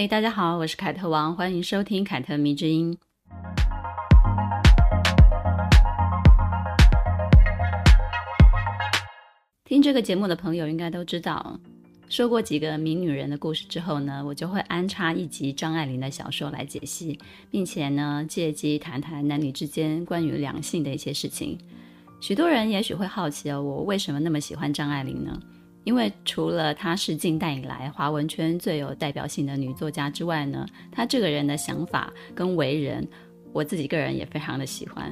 嘿，大家好，我是凯特王，欢迎收听凯特迷之音。听这个节目的朋友应该都知道，说过几个名女人的故事之后呢，我就会安插一集张爱玲的小说来解析，并且呢，借机谈谈男女之间关于两性的一些事情。许多人也许会好奇哦，我为什么那么喜欢张爱玲呢？因为除了她是近代以来华文圈最有代表性的女作家之外呢，她这个人的想法跟为人，我自己个人也非常的喜欢。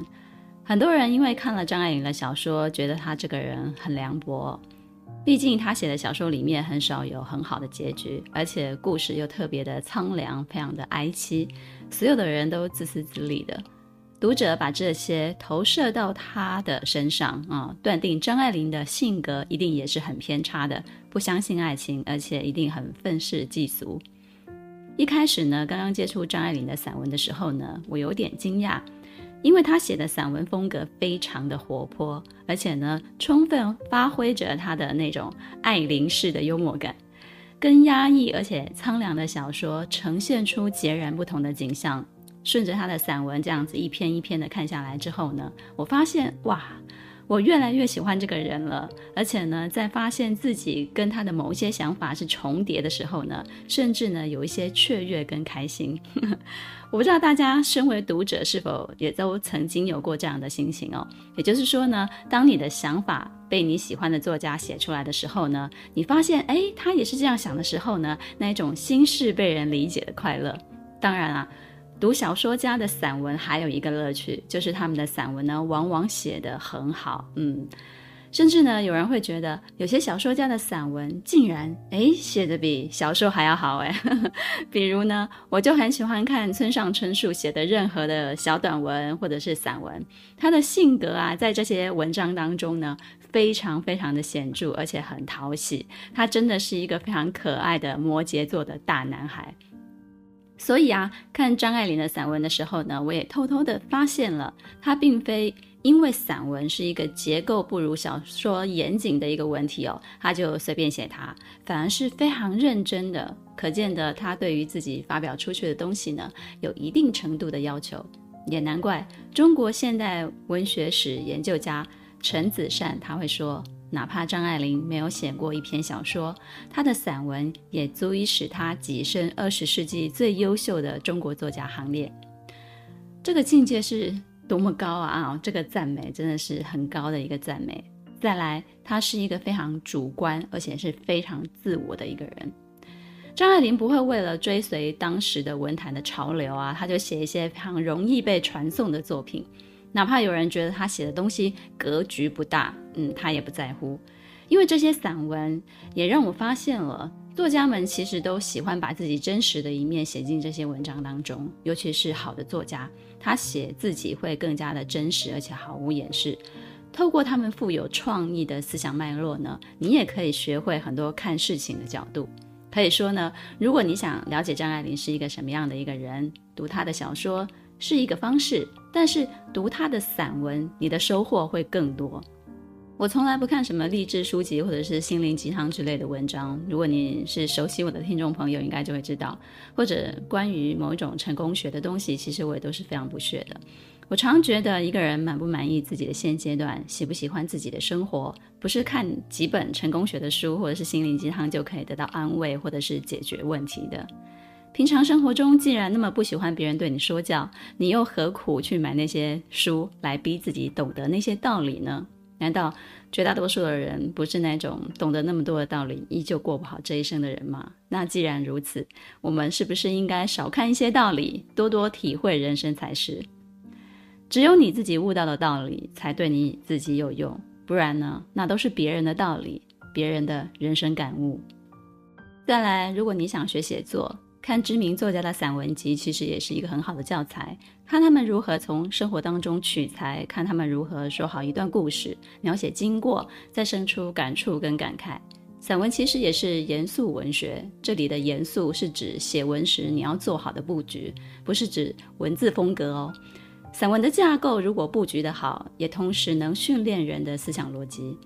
很多人因为看了张爱玲的小说，觉得她这个人很凉薄。毕竟她写的小说里面很少有很好的结局，而且故事又特别的苍凉，非常的哀凄，所有的人都自私自利的。读者把这些投射到她的身上啊，断定张爱玲的性格一定也是很偏差的，不相信爱情，而且一定很愤世嫉俗。一开始呢，刚刚接触张爱玲的散文的时候呢，我有点惊讶。因为她写的散文风格非常的活泼，而且呢，充分发挥着她的那种爱玲式的幽默感，跟压抑而且苍凉的小说呈现出截然不同的景象。顺着他的散文这样子一篇一篇的看下来之后呢，我发现哇，我越来越喜欢这个人了。而且呢，在发现自己跟他的某一些想法是重叠的时候呢，甚至呢，有一些雀跃跟开心。我不知道大家身为读者是否也都曾经有过这样的心情哦。也就是说呢，当你的想法被你喜欢的作家写出来的时候呢，你发现哎，他也是这样想的时候呢，那一种心事被人理解的快乐。当然啊，读小说家的散文还有一个乐趣，就是他们的散文呢，往往写得很好，嗯。甚至呢，有人会觉得有些小说家的散文竟然诶写得比小说还要好诶。比如呢，我就很喜欢看村上春树写的任何的小短文或者是散文，他的性格啊，在这些文章当中呢，非常非常的显著，而且很讨喜。他真的是一个非常可爱的摩羯座的大男孩。所以啊，看张爱玲的散文的时候呢，我也偷偷的发现了，她并非。因为散文是一个结构不如小说严谨的一个文体哦，她就随便写它，反而是非常认真的，可见的她对于自己发表出去的东西呢，有一定程度的要求，也难怪中国现代文学史研究家陈子善他会说，哪怕张爱玲没有写过一篇小说，她的散文也足以使她跻身二十世纪最优秀的中国作家行列。这个境界是。多么高啊！啊，这个赞美真的是很高的一个赞美。再来，他是一个非常主观，而且是非常自我的一个人。张爱玲不会为了追随当时的文坛的潮流啊，他就写一些非常容易被传颂的作品，哪怕有人觉得他写的东西格局不大，嗯，他也不在乎。因为这些散文也让我发现了，作家们其实都喜欢把自己真实的一面写进这些文章当中，尤其是好的作家。他写自己会更加的真实，而且毫无掩饰。透过他们富有创意的思想脉络呢，你也可以学会很多看事情的角度。可以说呢，如果你想了解张爱玲是一个什么样的一个人，读她的小说是一个方式，但是读他的散文，你的收获会更多。我从来不看什么励志书籍或者是心灵鸡汤之类的文章。如果你是熟悉我的听众朋友，应该就会知道，或者关于某一种成功学的东西，其实我也都是非常不屑的。我常觉得一个人满不满意自己的现阶段，喜不喜欢自己的生活，不是看几本成功学的书或者是心灵鸡汤就可以得到安慰或者是解决问题的。平常生活中既然那么不喜欢别人对你说教，你又何苦去买那些书来逼自己懂得那些道理呢？难道绝大多数的人不是那种懂得那么多的道理，依旧过不好这一生的人吗？那既然如此，我们是不是应该少看一些道理，多多体会人生才是？只有你自己悟到的道理，才对你自己有用。不然呢，那都是别人的道理，别人的人生感悟。再来，如果你想学写作，看知名作家的散文集，其实也是一个很好的教材。看他们如何从生活当中取材，看他们如何说好一段故事，描写经过，再生出感触跟感慨。散文其实也是严肃文学，这里的严肃是指写文时你要做好的布局，不是指文字风格哦。散文的架构如果布局得好，也同时能训练人的思想逻辑。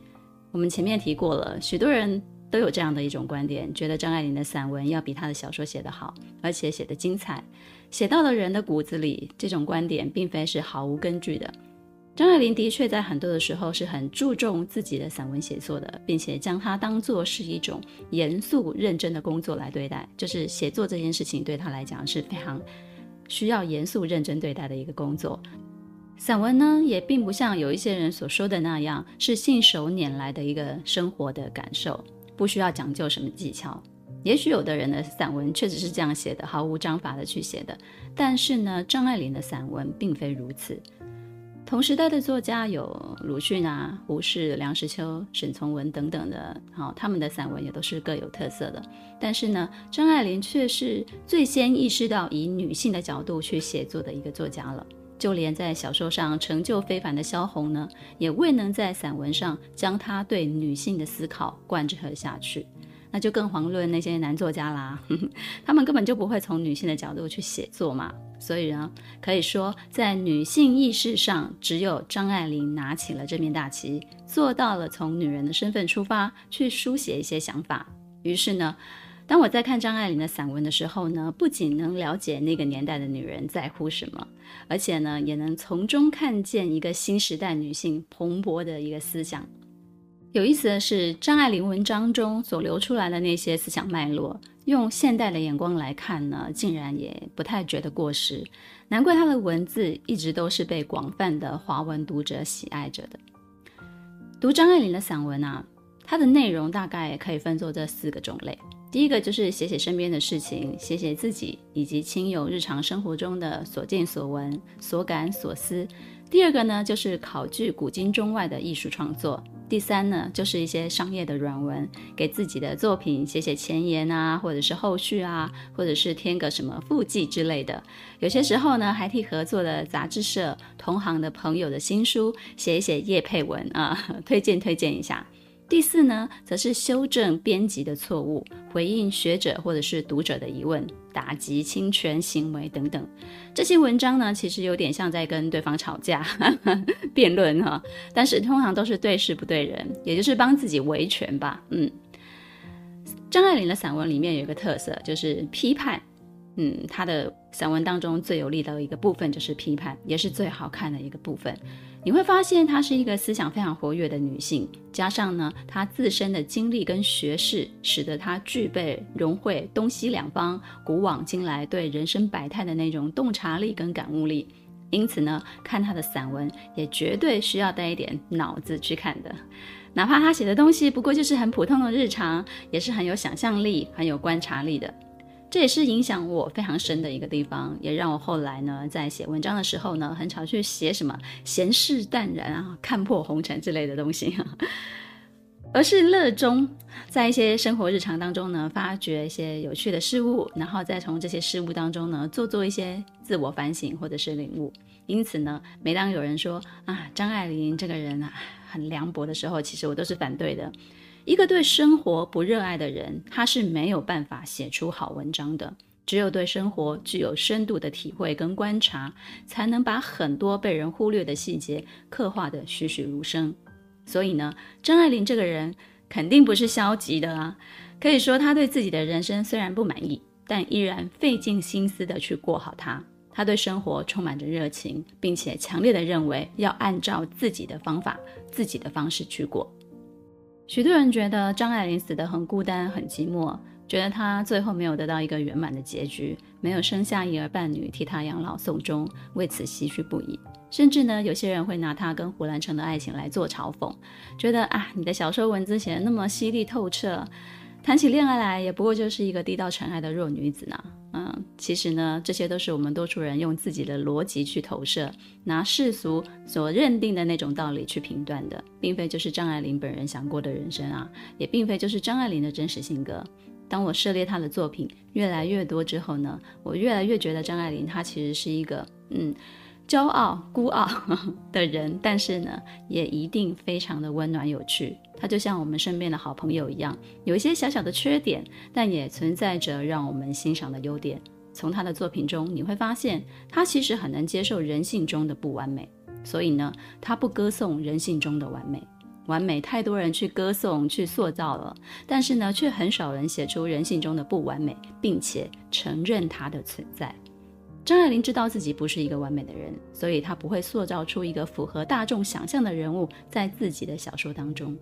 我们前面提过了，许多人都有这样的一种观点，觉得张爱玲的散文要比她的小说写得好，而且写得精彩，写到了人的骨子里。这种观点并非是毫无根据的。张爱玲的确在很多的时候是很注重自己的散文写作的，并且将它当作是一种严肃认真的工作来对待。就是写作这件事情对她来讲是非常需要严肃认真对待的一个工作。散文呢，也并不像有一些人所说的那样，是信手拈来的一个生活的感受，不需要讲究什么技巧。也许有的人的散文确实是这样写的，毫无章法的去写的。但是呢，张爱玲的散文并非如此。同时代的作家有鲁迅啊、胡适、梁实秋、沈从文等等的，好、哦，他们的散文也都是各有特色的。但是呢，张爱玲却是最先意识到以女性的角度去写作的一个作家了。就连在小说上成就非凡的萧红呢，也未能在散文上将她对女性的思考贯彻下去。那就更遑论那些男作家啦，他们根本就不会从女性的角度去写作嘛。所以呢，可以说在女性意识上，只有张爱玲拿起了这面大旗，做到了从女人的身份出发去书写一些想法。于是呢，当我在看张爱玲的散文的时候呢，不仅能了解那个年代的女人在乎什么，而且呢，也能从中看见一个新时代女性蓬勃的一个思想。有意思的是，张爱玲文章中所流出来的那些思想脉络，用现代的眼光来看呢，竟然也不太觉得过时。难怪她的文字一直都是被广泛的华文读者喜爱着的。读张爱玲的散文啊，它的内容大概可以分作这四个种类。第一个就是写写身边的事情，写写自己以及亲友日常生活中的所见所闻、所感所思。第二个呢，就是考据古今中外的艺术创作。第三呢，就是一些商业的软文，给自己的作品写写前言啊，或者是后续啊，或者是添个什么附记之类的。有些时候呢，还替合作的杂志社、同行的朋友的新书写一写叶配文啊，推荐推荐一下。第四呢，则是修正编辑的错误，回应学者或者是读者的疑问，打击侵权行为等等。这些文章呢，其实有点像在跟对方吵架、辩论哈，但是通常都是对事不对人，也就是帮自己维权吧。嗯，张爱玲的散文里面有一个特色，就是批判。嗯，她的散文当中最有力的一个部分就是批判，也是最好看的一个部分。你会发现她是一个思想非常活跃的女性，加上呢，她自身的经历跟学识，使得她具备融会东西两方、古往今来对人生百态的那种洞察力跟感悟力。因此呢，看她的散文也绝对需要带一点脑子去看的，哪怕她写的东西不过就是很普通的日常，也是很有想象力、很有观察力的。这也是影响我非常深的一个地方，也让我后来呢，在写文章的时候呢，很少去写什么闲事淡然啊、看破红尘之类的东西，而是乐衷在一些生活日常当中呢，发掘一些有趣的事物，然后再从这些事物当中呢，做做一些自我反省或者是领悟。因此呢，每当有人说啊，张爱玲这个人啊，很凉薄的时候，其实我都是反对的。一个对生活不热爱的人，他是没有办法写出好文章的。只有对生活具有深度的体会跟观察，才能把很多被人忽略的细节刻画得栩栩如生。所以呢，张爱玲这个人肯定不是消极的啊。可以说，他对自己的人生虽然不满意，但依然费尽心思地去过好它。他对生活充满着热情，并且强烈地认为要按照自己的方法、自己的方式去过。许多人觉得张爱玲死得很孤单、很寂寞，觉得她最后没有得到一个圆满的结局，没有生下一儿半女替她养老送终，为此唏嘘不已。甚至呢，有些人会拿她跟胡兰成的爱情来做嘲讽，觉得啊，你的小说文字写得那么犀利透彻，谈起恋爱来也不过就是一个低到尘埃的弱女子呢。嗯，其实呢，这些都是我们多数人用自己的逻辑去投射，拿世俗所认定的那种道理去评断的，并非就是张爱玲本人想过的人生啊，也并非就是张爱玲的真实性格。当我涉猎她的作品越来越多之后呢，我越来越觉得张爱玲她其实是一个，嗯，骄傲、孤傲 的人，但是呢，也一定非常的温暖有趣。他就像我们身边的好朋友一样，有一些小小的缺点，但也存在着让我们欣赏的优点。从他的作品中，你会发现他其实很能接受人性中的不完美，所以呢，他不歌颂人性中的完美。完美太多人去歌颂、去塑造了，但是呢，却很少人写出人性中的不完美，并且承认它的存在。张爱玲知道自己不是一个完美的人，所以她不会塑造出一个符合大众想象的人物在自己的小说当中。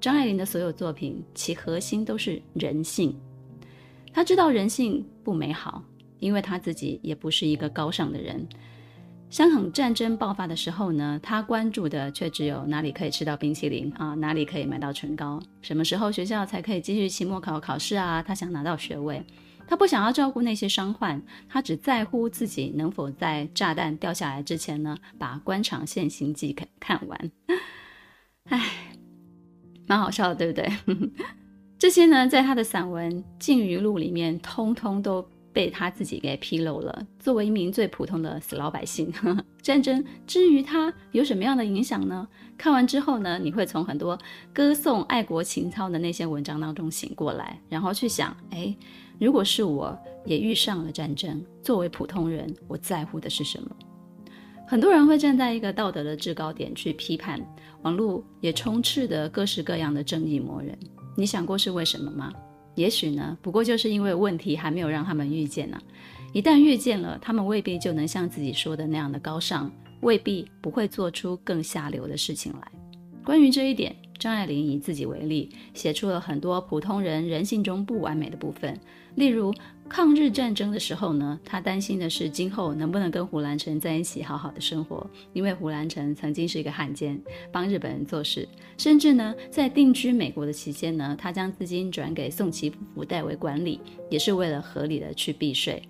张爱玲的所有作品，其核心都是人性。她知道人性不美好，因为她自己也不是一个高尚的人。香港战争爆发的时候呢，她关注的却只有哪里可以吃到冰淇淋啊，哪里可以买到唇膏，什么时候学校才可以继续期末考考试啊？她想拿到学位。他不想要照顾那些伤患，他只在乎自己能否在炸弹掉下来之前呢，把《官场现形记》看看完。唉，蛮好笑的，对不对？这些呢，在他的散文《烬余录》里面，通通都被他自己给披露了。作为一名最普通的死老百姓，战争之于他有什么样的影响呢？看完之后呢，你会从很多歌颂爱国情操的那些文章当中醒过来，然后去想，哎。如果是我也遇上了战争，作为普通人，我在乎的是什么？很多人会站在一个道德的制高点去批判，网络也充斥着各式各样的正义魔人。你想过是为什么吗？也许呢，不过就是因为问题还没有让他们遇见呢、一旦遇见了，他们未必就能像自己说的那样的高尚，未必不会做出更下流的事情来。关于这一点，张爱玲以自己为例，写出了很多普通人人性中不完美的部分。例如抗日战争的时候呢，他担心的是今后能不能跟胡兰成在一起好好的生活，因为胡兰成曾经是一个汉奸，帮日本人做事，甚至呢在定居美国的期间呢，他将资金转给宋其夫妇代为管理，也是为了合理的去避税。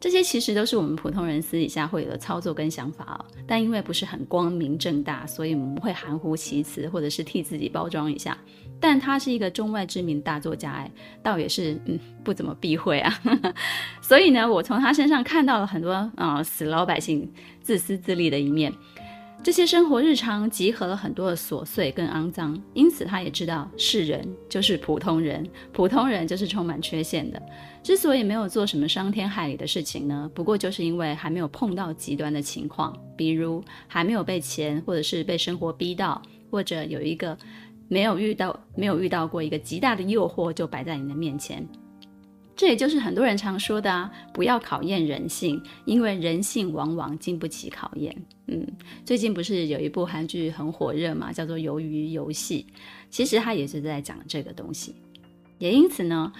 这些其实都是我们普通人私底下会有的操作跟想法哦，但因为不是很光明正大，所以我们会含糊其辞，或者是替自己包装一下。但他是一个中外知名大作家，哎，倒也是嗯不怎么避讳啊。所以呢，我从他身上看到了很多啊、死老百姓自私自利的一面。这些生活日常集合了很多的琐碎跟肮脏，因此他也知道世人就是普通人，普通人就是充满缺陷的。之所以没有做什么伤天害理的事情呢，不过就是因为还没有碰到极端的情况，比如还没有被钱或者是被生活逼到，或者有一个没有遇到没有遇到过一个极大的诱惑就摆在你的面前。这也就是很多人常说的啊，不要考验人性，因为人性往往经不起考验。嗯，最近不是有一部韩剧很火热嘛，叫做《鱿鱼游戏》，其实它也是在讲这个东西。也因此呢，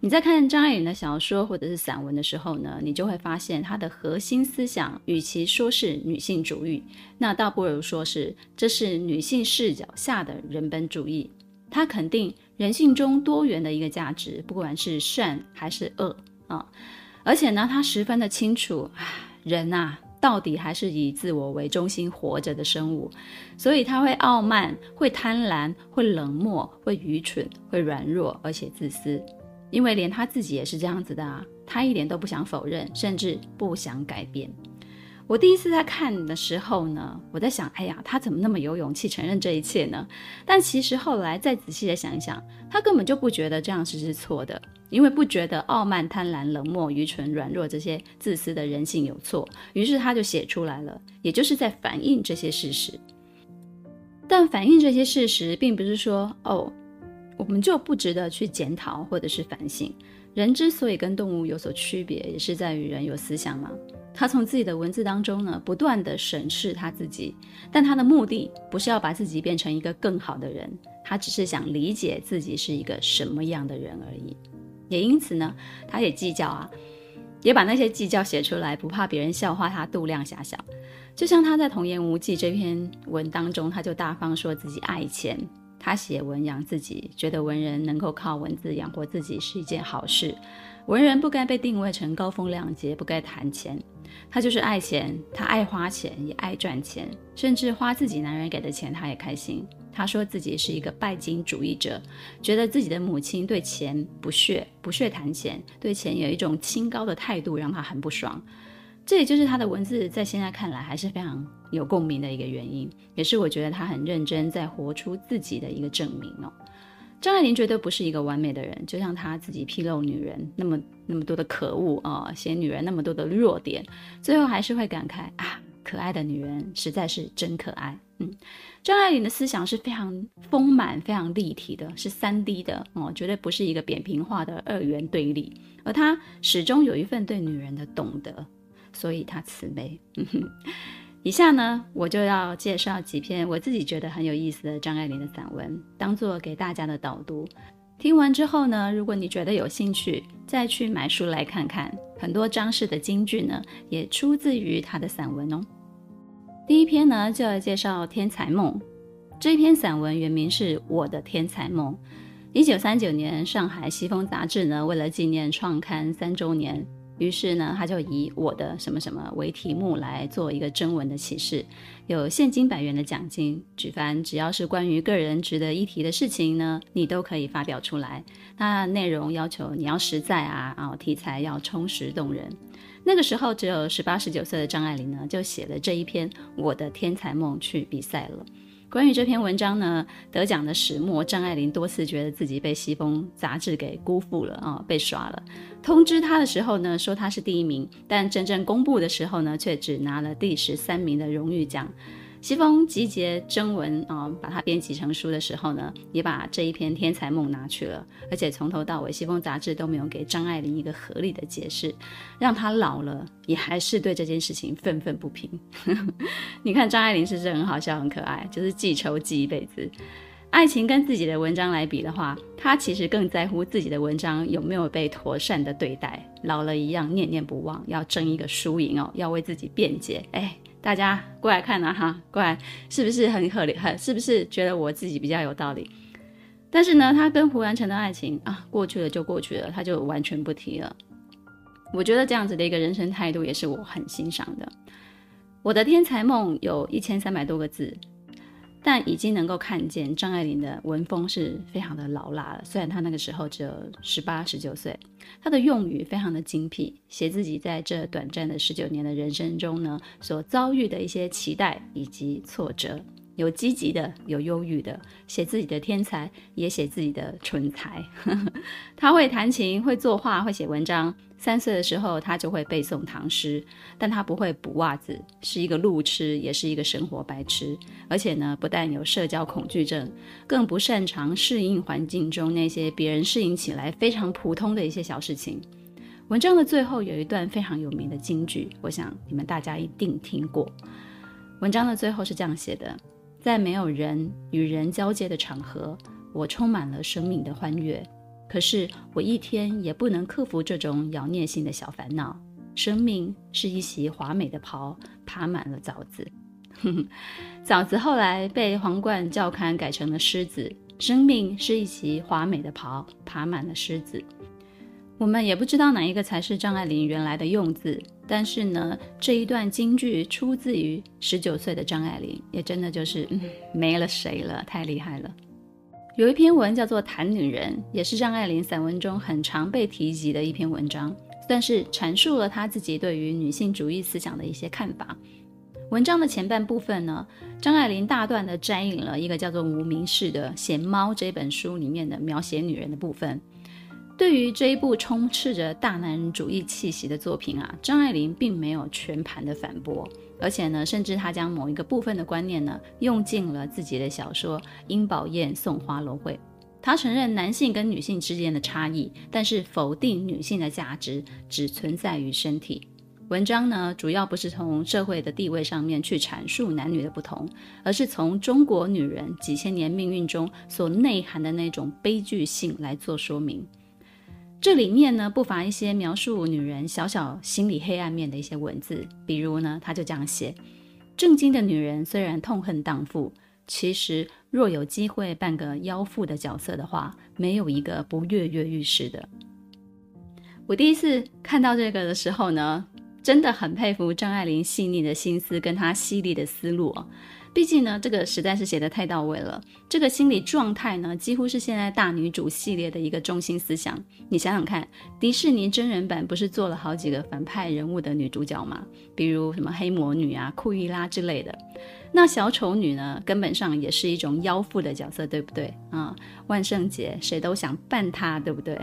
你在看张爱玲的小说或者是散文的时候呢，你就会发现它的核心思想，与其说是女性主义，那倒不如说是这是女性视角下的人本主义。他肯定人性中多元的一个价值，不管是善还是恶啊，而且呢，他十分的清楚，人啊，到底还是以自我为中心活着的生物，所以他会傲慢，会贪婪，会冷漠，会愚蠢，会软弱，而且自私，因为连他自己也是这样子的啊，他一点都不想否认，甚至不想改变。我第一次在看的时候呢，我在想，哎呀，他怎么那么有勇气承认这一切呢？但其实后来再仔细的想一想，他根本就不觉得这样是是错的，因为不觉得傲慢、贪婪、冷漠、愚蠢、软弱这些自私的人性有错，于是他就写出来了，也就是在反映这些事实。但反映这些事实，并不是说哦，我们就不值得去检讨或者是反省。人之所以跟动物有所区别，也是在于人有思想嘛。他从自己的文字当中呢，不断地审视他自己，但他的目的不是要把自己变成一个更好的人，他只是想理解自己是一个什么样的人而已。也因此呢，他也计较啊，也把那些计较写出来，不怕别人笑话他度量狭小。就像他在《童言无忌》这篇文当中，他就大方说自己爱钱，他写文养自己，觉得文人能够靠文字养活自己是一件好事。文人不该被定位成高风亮节，不该谈钱。他就是爱钱，他爱花钱，也爱赚钱，甚至花自己男人给的钱，他也开心。他说自己是一个拜金主义者，觉得自己的母亲对钱不屑，不屑谈钱，对钱有一种清高的态度，让他很不爽。这也就是他的文字在现在看来还是非常有共鸣的一个原因，也是我觉得他很认真在活出自己的一个证明哦。张爱玲绝对不是一个完美的人，就像她自己披露女人那么那么多的可恶啊，写女人那么多的弱点，最后还是会感慨啊，可爱的女人实在是真可爱。嗯，张爱玲的思想是非常丰满、非常立体的，是三 D 的哦，绝对不是一个扁平化的二元对立，而她始终有一份对女人的懂得，所以她慈悲。嗯哼。以下呢，我就要介绍几篇我自己觉得很有意思的张爱玲的散文，当做给大家的导读。听完之后呢，如果你觉得有兴趣，再去买书来看看。很多张氏的金句呢，也出自于她的散文哦。第一篇呢，就要介绍《天才梦》。这篇散文原名是《我的天才梦》。一九三九年，上海西风杂志呢，为了纪念创刊三周年。于是呢，他就以我的什么什么为题目来做一个征文的启示，有现金百元的奖金，举凡只要是关于个人值得一提的事情呢，你都可以发表出来。那内容要求你要实在啊，啊，题材要充实动人。那个时候只有十八十九岁的张爱玲呢，就写了这一篇《我的天才梦》去比赛了。关于这篇文章呢，得奖的始末，张爱玲多次觉得自己被西风杂志给辜负了啊、被耍了。通知她的时候呢，说她是第一名，但真正公布的时候呢，却只拿了第十三名的荣誉奖。西风集结征文啊、把它编辑成书的时候呢，也把这一篇《天才梦》拿去了，而且从头到尾，西风杂志都没有给张爱玲一个合理的解释，让她老了也还是对这件事情愤愤不平。你看张爱玲是不是很好笑、很可爱？就是记仇记一辈子。爱情跟自己的文章来比的话，她其实更在乎自己的文章有没有被妥善的对待，老了一样念念不忘，要争一个输赢哦，要为自己辩解。哎。大家过来看啊哈，过来是不是很合理？很是不是觉得我自己比较有道理？但是呢，他跟胡兰成的爱情啊，过去了就过去了，他就完全不提了。我觉得这样子的一个人生态度也是我很欣赏的。我的天才梦有一千三百多个字。但已经能够看见张爱玲的文风是非常的老辣了。虽然她那个时候只有十八、十九岁，她的用语非常的精辟，写自己在这短暂的十九年的人生中呢，所遭遇的一些期待以及挫折。有积极的，有忧郁的，写自己的天才，也写自己的蠢材。她会弹琴，会作画，会写文章。三岁的时候，他就会背诵唐诗，但他不会补袜子，是一个路痴，也是一个生活白痴。而且呢，不但有社交恐惧症，更不擅长适应环境中那些别人适应起来非常普通的一些小事情。文章的最后有一段非常有名的金句，我想你们大家一定听过。文章的最后是这样写的。在没有人与人交接的场合，我充满了生命的欢悦。可是我一天也不能克服这种妖孽性的小烦恼。生命是一袭华美的袍，爬满了枣子。枣子后来被皇冠校刊改成了狮子。生命是一袭华美的袍，爬满了狮子。我们也不知道哪一个才是张爱玲原来的用字，但是呢，这一段金句出自于十九岁的张爱玲，也真的就是、嗯、没了谁了，太厉害了。有一篇文叫做《谈女人》，也是张爱玲散文中很常被提及的一篇文章，算是阐述了她自己对于女性主义思想的一些看法。文章的前半部分呢，张爱玲大段的摘引了一个叫做无名氏的《闲猫》这本书里面的描写女人的部分。对于这一部充斥着大男人主义气息的作品啊，张爱玲并没有全盘的反驳，而且呢，甚至她将某一个部分的观念呢，用进了自己的小说《英宝宴送花楼会》。她承认男性跟女性之间的差异，但是否定女性的价值只存在于身体。文章呢，主要不是从社会的地位上面去阐述男女的不同，而是从中国女人几千年命运中所内涵的那种悲剧性来做说明。这里面呢，不乏一些描述女人小小心理黑暗面的一些文字，比如呢，他就这样写：正经的女人虽然痛恨荡妇，其实若有机会扮个妖妇的角色的话，没有一个不跃跃欲试的。我第一次看到这个的时候呢，真的很佩服张爱玲细腻的心思跟她犀利的思路哦。毕竟呢，这个实在是写得太到位了。这个心理状态呢，几乎是现在大女主系列的一个中心思想。你想想看，迪士尼真人版不是做了好几个反派人物的女主角吗？比如什么黑魔女啊、库伊拉之类的。那小丑女呢，根本上也是一种妖妇的角色，对不对啊？万圣节谁都想扮她，对不对？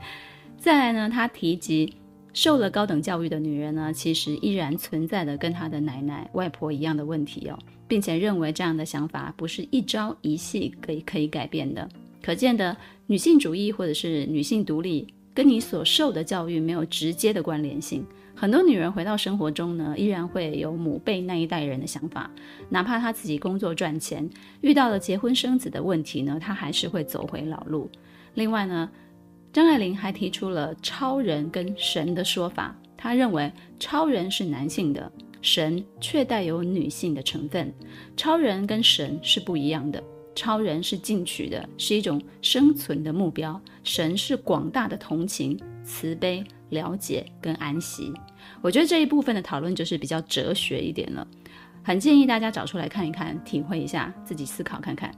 再来呢，她提及。受了高等教育的女人呢，其实依然存在的跟她的奶奶、外婆一样的问题哦，并且认为这样的想法不是一朝一夕可以可以改变的。可见的女性主义或者是女性独立，跟你所受的教育没有直接的关联性。很多女人回到生活中呢，依然会有母辈那一代人的想法，哪怕她自己工作赚钱，遇到了结婚生子的问题呢，她还是会走回老路。另外呢，张爱玲还提出了超人跟神的说法，她认为超人是男性的，神却带有女性的成分。超人跟神是不一样的，超人是进取的，是一种生存的目标；神是广大的同情、慈悲、了解跟安息。我觉得这一部分的讨论就是比较哲学一点了，很建议大家找出来看一看，体会一下，自己思考看看。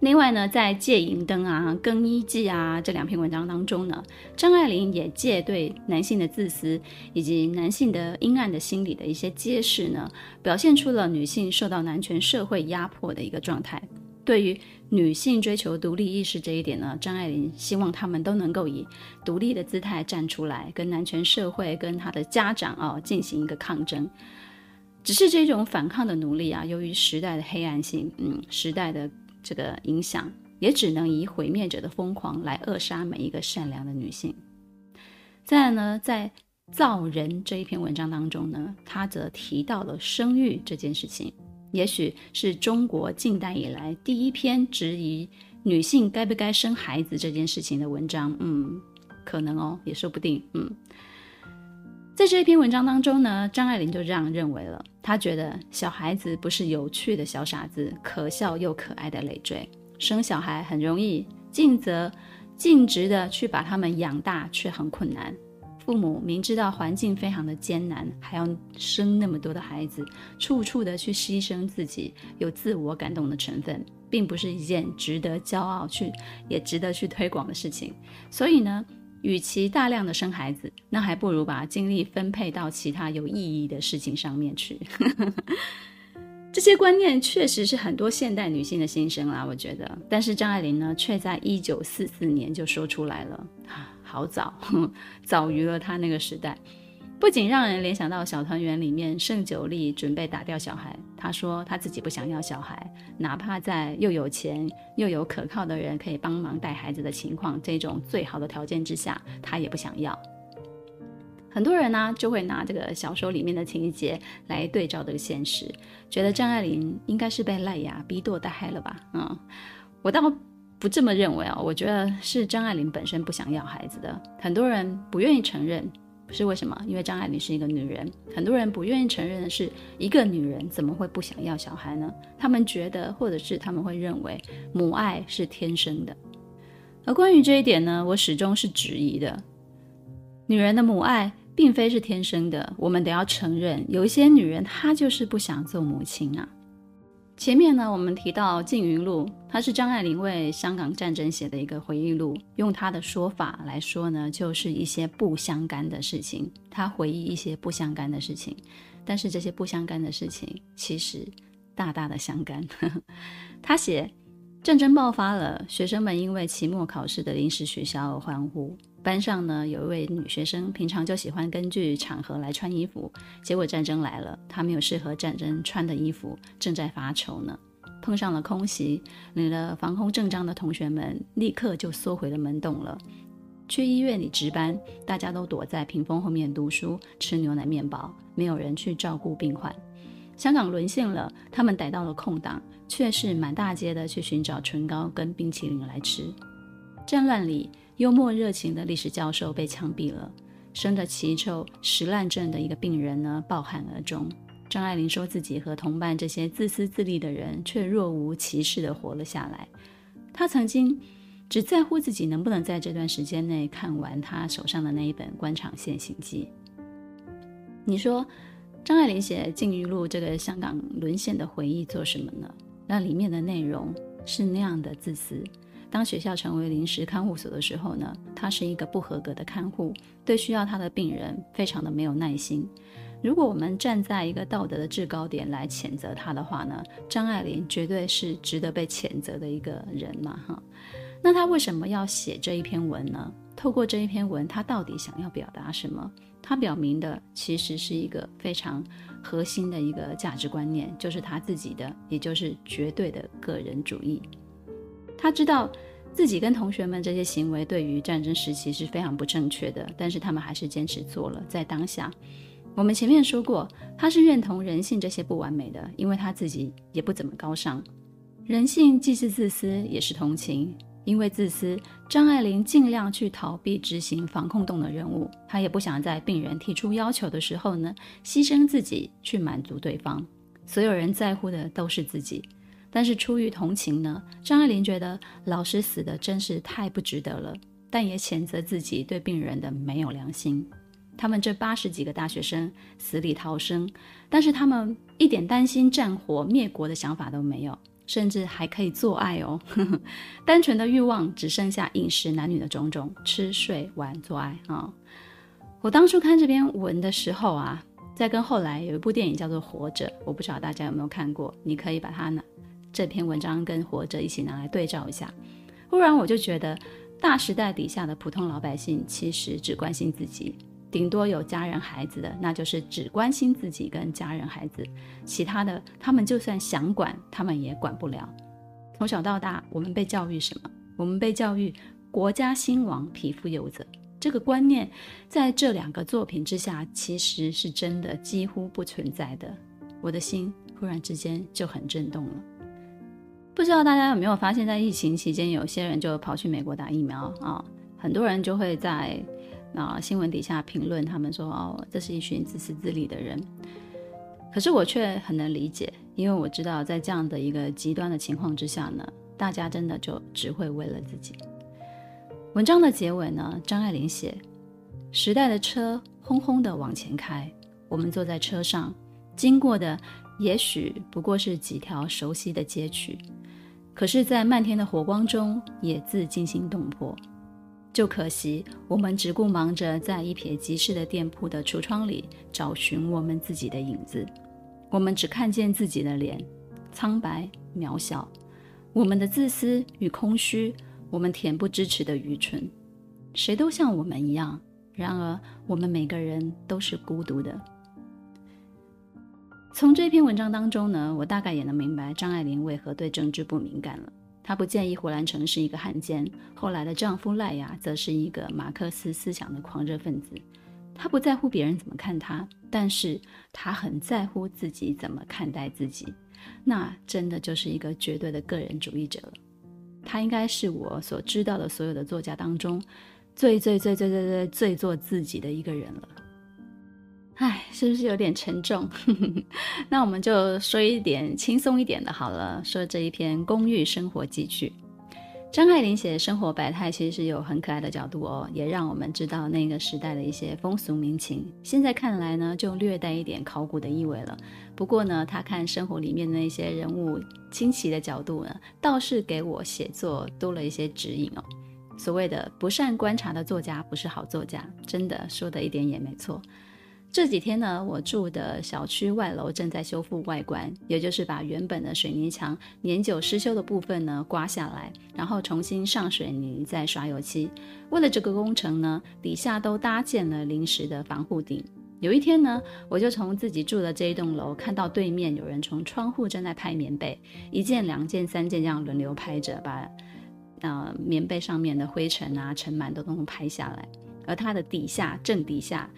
另外呢，在《借银灯》啊、《更衣记》啊这两篇文章当中呢，张爱玲也借对男性的自私以及男性的阴暗的心理的一些揭示呢，表现出了女性受到男权社会压迫的一个状态。对于女性追求独立意识这一点呢，张爱玲希望她们都能够以独立的姿态站出来，跟男权社会跟她的家长啊进行一个抗争。只是这种反抗的努力啊，由于时代的黑暗性，嗯，时代的。这个影响也只能以毁灭者的疯狂来扼杀每一个善良的女性。再呢，在《造人》这一篇文章当中呢，他则提到了生育这件事情，也许是中国近代以来第一篇质疑女性该不该生孩子这件事情的文章。嗯，可能哦，也说不定。嗯。在这一篇文章当中呢，张爱玲就这样认为了。她觉得小孩子不是有趣的小傻子，可笑又可爱的累赘。生小孩很容易，尽责尽职的去把他们养大却很困难。父母明知道环境非常的艰难，还要生那么多的孩子，处处的去牺牲自己，有自我感动的成分，并不是一件值得骄傲去也值得去推广的事情。所以呢。与其大量的生孩子，那还不如把精力分配到其他有意义的事情上面去。这些观念确实是很多现代女性的心声啦，我觉得。但是张爱玲呢，却在一九四四年就说出来了，啊，好早，早于了她那个时代。不仅让人联想到小团圆里面盛九莉准备打掉小孩，她说她自己不想要小孩，哪怕在又有钱又有可靠的人可以帮忙带孩子的情况，这种最好的条件之下，她也不想要。很多人呢就会拿这个小说里面的情节来对照这个现实，觉得张爱玲应该是被赖雅逼堕胎了吧？嗯，我倒不这么认为啊，我觉得是张爱玲本身不想要孩子的，很多人不愿意承认。是为什么？因为张爱玲是一个女人，很多人不愿意承认的是，一个女人怎么会不想要小孩呢？他们觉得，或者是他们会认为，母爱是天生的。而关于这一点呢，我始终是质疑的。女人的母爱并非是天生的，我们得要承认，有一些女人她就是不想做母亲啊。前面呢，我们提到《缙云录》，它是张爱玲为香港战争写的一个回忆录。用她的说法来说呢，就是一些不相干的事情。她回忆一些不相干的事情，但是这些不相干的事情其实大大的相干。她写，战争爆发了，学生们因为期末考试的临时取消而欢呼。班上呢，有一位女学生，平常就喜欢根据场合来穿衣服，结果战争来了，她没有适合战争穿的衣服，正在发愁呢。碰上了空袭，领了防空证章的同学们立刻就缩回了门洞了。去医院里值班，大家都躲在屏风后面读书，吃牛奶面包，没有人去照顾病患。香港沦陷了，他们逮到了空档，却是满大街的去寻找唇膏跟冰淇淋来吃。战乱里。幽默热情的历史教授被枪毙了，生得奇臭、石烂症的一个病人呢，抱憾而终。张爱玲说自己和同伴这些自私自利的人，却若无其事地活了下来。她曾经只在乎自己能不能在这段时间内看完她手上的那一本《官场现形记》。你说张爱玲写《禁欲录》这个香港沦陷的回忆做什么呢？那里面的内容是那样的自私。当学校成为临时看护所的时候呢，他是一个不合格的看护，对需要他的病人非常的没有耐心。如果我们站在一个道德的制高点来谴责他的话呢，张爱玲绝对是值得被谴责的一个人嘛，哈。那他为什么要写这一篇文呢？透过这一篇文，他到底想要表达什么？他表明的其实是一个非常核心的一个价值观念，就是他自己的，也就是绝对的个人主义。他知道自己跟同学们这些行为对于战争时期是非常不正确的，但是他们还是坚持做了。在当下，我们前面说过，他是认同人性这些不完美的，因为他自己也不怎么高尚。人性既是自私，也是同情。因为自私，张爱玲尽量去逃避执行防空洞的任务。她也不想在病人提出要求的时候呢，牺牲自己去满足对方。所有人在乎的都是自己，但是出于同情呢，张爱玲觉得老师死的真是太不值得了，但也谴责自己对病人的没有良心。他们这八十几个大学生死里逃生，但是他们一点担心战火灭国的想法都没有。甚至还可以做爱哦，单纯的欲望只剩下饮食男女的种种，吃睡玩做爱啊、我当初看这篇文的时候啊，在跟后来有一部电影叫做《活着》，我不知道大家有没有看过，你可以把它呢这篇文章跟《活着》一起拿来对照一下。忽然我就觉得，大时代底下的普通老百姓其实只关心自己。顶多有家人孩子的，那就是只关心自己跟家人孩子，其他的他们就算想管，他们也管不了。从小到大，我们被教育什么？我们被教育国家兴亡，匹夫有责。这个观念在这两个作品之下，其实是真的几乎不存在的。我的心忽然之间就很震动了。不知道大家有没有发现，在疫情期间，有些人就跑去美国打疫苗啊，很多人就会在。啊，新闻底下评论，他们说哦，这是一群自私自利的人。可是我却很能理解，因为我知道，在这样的一个极端的情况之下呢，大家真的就只会为了自己。文章的结尾呢，张爱玲写：时代的车轰轰地往前开，我们坐在车上，经过的也许不过是几条熟悉的街区，可是，在漫天的火光中，也自惊心动魄。就可惜，我们只顾忙着在一瞥即逝的店铺的橱窗里找寻我们自己的影子，我们只看见自己的脸，苍白渺小，我们的自私与空虚，我们恬不知耻的愚蠢，谁都像我们一样，然而我们每个人都是孤独的。从这篇文章当中呢，我大概也能明白张爱玲为何对政治不敏感了。她不介意胡兰成是一个汉奸，后来的丈夫赖雅则是一个马克思思想的狂热分子。她不在乎别人怎么看她，但是她很在乎自己怎么看待自己。那真的就是一个绝对的个人主义者了。她应该是我所知道的所有的作家当中最最最最最最最做自己的一个人了。唉，是不是有点沉重？那我们就说一点轻松一点的好了。说这一篇《公寓生活记趣》，张爱玲写生活百态，其实是有很可爱的角度哦，也让我们知道那个时代的一些风俗民情。现在看来呢，就略带一点考古的意味了。不过呢，他看生活里面的那些人物清奇的角度呢，倒是给我写作多了一些指引哦。所谓的不善观察的作家不是好作家，真的说的一点也没错。这几天呢，我住的小区外楼正在修复外观，也就是把原本的水泥墙年久失修的部分呢刮下来，然后重新上水泥，再刷油漆。为了这个工程呢，底下都搭建了临时的防护顶。有一天呢，我就从自己住的这一栋楼看到对面有人从窗户正在拍棉被，一件、两件、三件这样轮流拍着，把呃棉被上面的灰尘啊、尘螨都都拍下来，而它的底下正底下。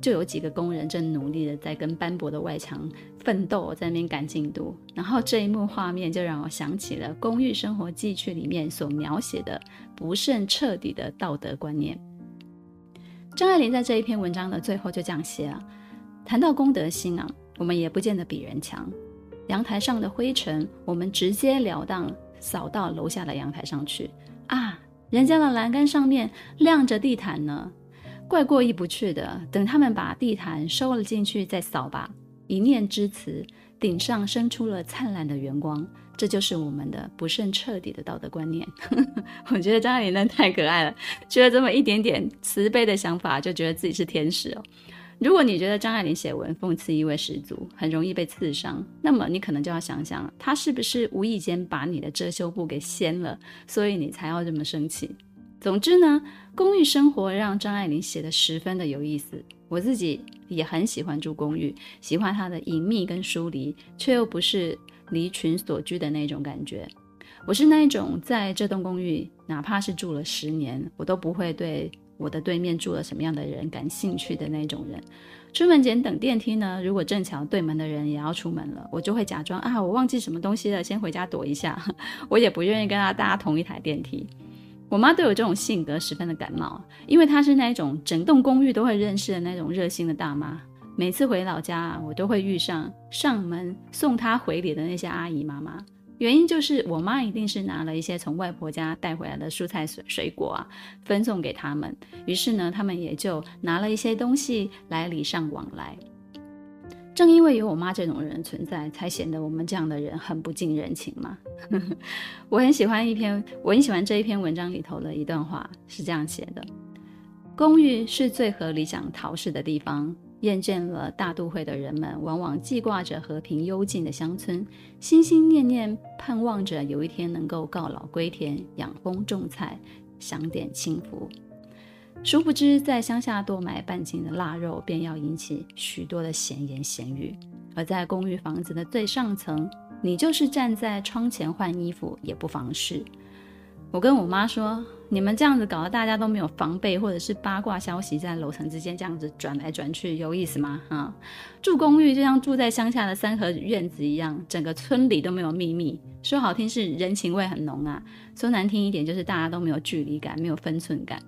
就有几个工人正努力的在跟斑驳的外墙奋斗，在那边赶进度。然后这一幕画面就让我想起了《公寓生活记趣》里面所描写的不甚彻底的道德观念。张爱玲在这一篇文章的最后就这样写啊：谈到公德心啊，我们也不见得比人强。阳台上的灰尘，我们直截了当扫到楼下的阳台上去啊，人家的栏杆上面晾着地毯呢。怪过意不去的。等他们把地毯收了进去，再扫吧。一念之慈，顶上生出了灿烂的圆光。这就是我们的不甚彻底的道德观念。我觉得张爱玲真的太可爱了，觉得这么一点点慈悲的想法，就觉得自己是天使哦。如果你觉得张爱玲写文讽刺意味十足，很容易被刺伤，那么你可能就要想想，她是不是无意间把你的遮羞布给掀了，所以你才要这么生气。总之呢，公寓生活让张爱玲写得十分的有意思。我自己也很喜欢住公寓，喜欢它的隐秘跟疏离，却又不是。离群所居的那种感觉，我是那一种在这栋公寓，哪怕是住了十年，我都不会对我的对面住了什么样的人感兴趣的那种人。出门前等电梯呢，如果正巧对门的人也要出门了，我就会假装啊，我忘记什么东西了，先回家躲一下。我也不愿意跟他搭同一台电梯。我妈对我这种性格十分的感冒，因为她是那种整栋公寓都会认识的那种热心的大妈。每次回老家，我都会遇上上门送她回礼的那些阿姨妈妈。原因就是我妈一定是拿了一些从外婆家带回来的蔬菜水水果啊，分送给他们。于是呢，他们也就拿了一些东西来礼尚往来。正因为有我妈这种人存在，才显得我们这样的人很不近人情嘛。我很喜欢一篇，我很喜欢这一篇文章里头的一段话，是这样写的：公寓是最合理想逃世的地方。厌倦了大都会的人们，往往记挂着和平幽静的乡村，心心念念盼望着有一天能够告老归田，养蜂种菜，享点清福。殊不知，在乡下多买半斤的腊肉，便要引起许多的闲言闲语；而在公寓房子的最上层，你就是站在窗前换衣服，也不妨事。我跟我妈说。你们这样子搞得大家都没有防备，或者是八卦消息在楼层之间这样子转来转去，有意思吗？啊，住公寓就像住在乡下的三合院子一样，整个村里都没有秘密。说好听是人情味很浓啊，说难听一点就是大家都没有距离感，没有分寸感。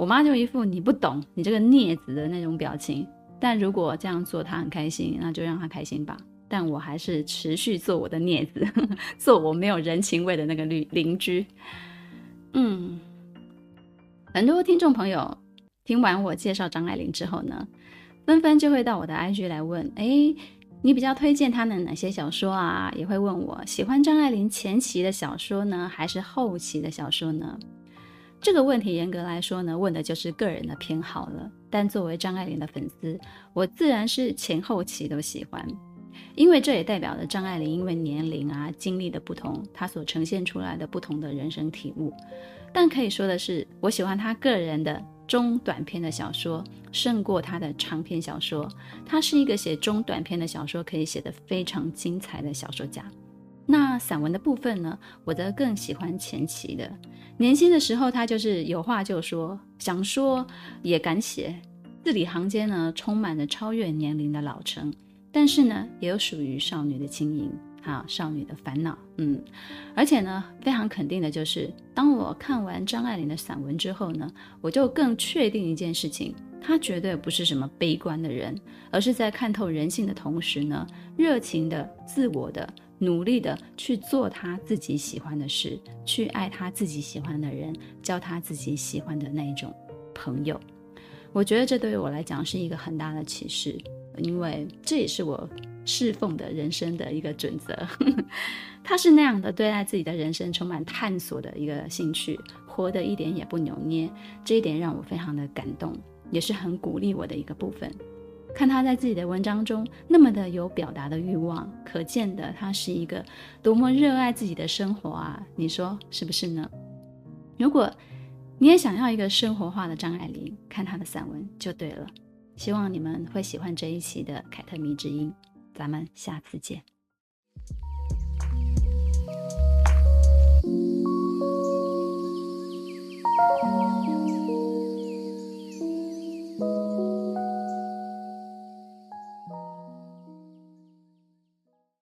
我妈就一副你不懂，你这个啮子的那种表情。但如果这样做她很开心，那就让她开心吧。但我还是持续做我的啮子，做我没有人情味的那个邻邻居。嗯，很多听众朋友听完我介绍张爱玲之后呢，纷纷就会到我的 IG 来问：哎，你比较推荐她的哪些小说啊？也会问我喜欢张爱玲前期的小说呢，还是后期的小说呢？这个问题严格来说呢，问的就是个人的偏好了。但作为张爱玲的粉丝，我自然是前后期都喜欢。因为这也代表了张爱玲因为年龄啊、经历的不同，她所呈现出来的不同的人生体悟。但可以说的是，我喜欢她个人的中短篇的小说，胜过她的长篇小说。她是一个写中短篇的小说可以写得非常精彩的小说家。那散文的部分呢，我则更喜欢前期的。年轻的时候，他就是有话就说，想说也敢写，字里行间呢，充满了超越年龄的老成。但是呢，也有属于少女的轻盈，还有少女的烦恼，嗯，而且呢，非常肯定的就是，当我看完张爱玲的散文之后呢，我就更确定一件事情，她绝对不是什么悲观的人，而是在看透人性的同时呢，热情的、自我的、努力的去做他自己喜欢的事，去爱他自己喜欢的人，交他自己喜欢的那一种朋友。我觉得这对于我来讲是一个很大的启示。因为这也是我侍奉的人生的一个准则，他是那样的对待自己的人生充满探索的一个兴趣，活得一点也不扭捏，这一点让我非常的感动，也是很鼓励我的一个部分。看他在自己的文章中那么的有表达的欲望，可见的他是一个多么热爱自己的生活啊。你说是不是呢？如果你也想要一个生活化的张爱玲，看他的散文就对了。希望你们会喜欢这一期的凯特迷之音，咱们下次见。